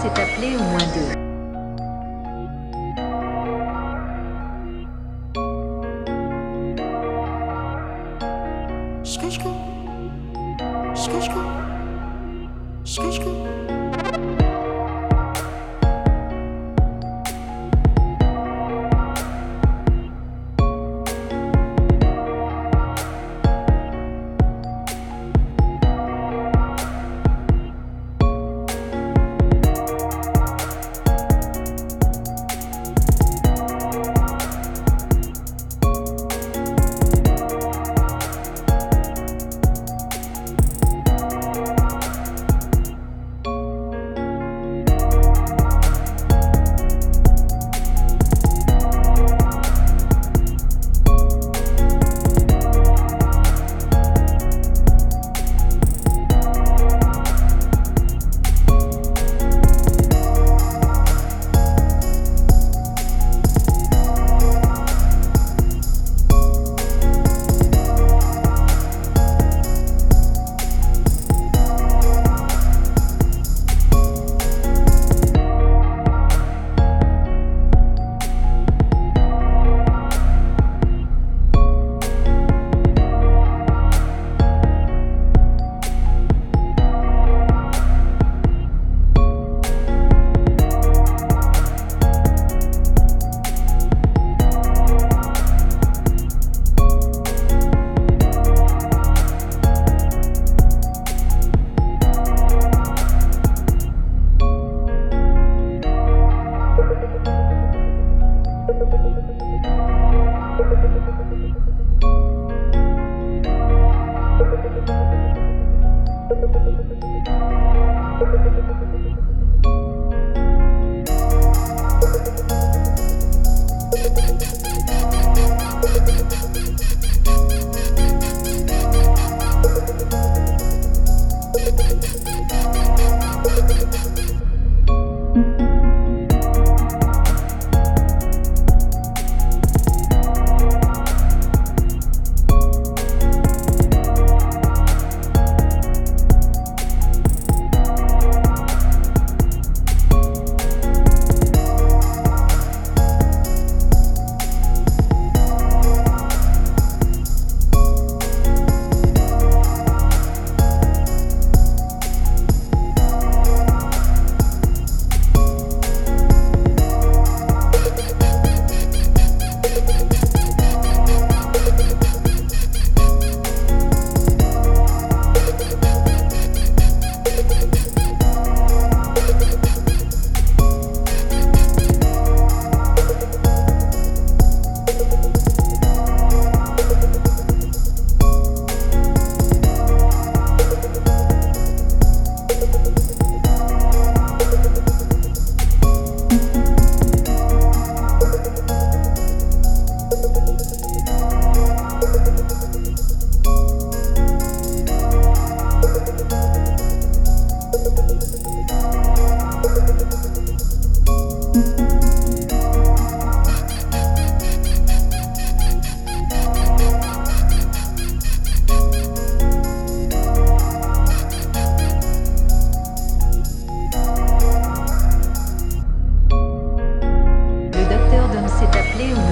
pièce est appelée au moins deux. Le Leão.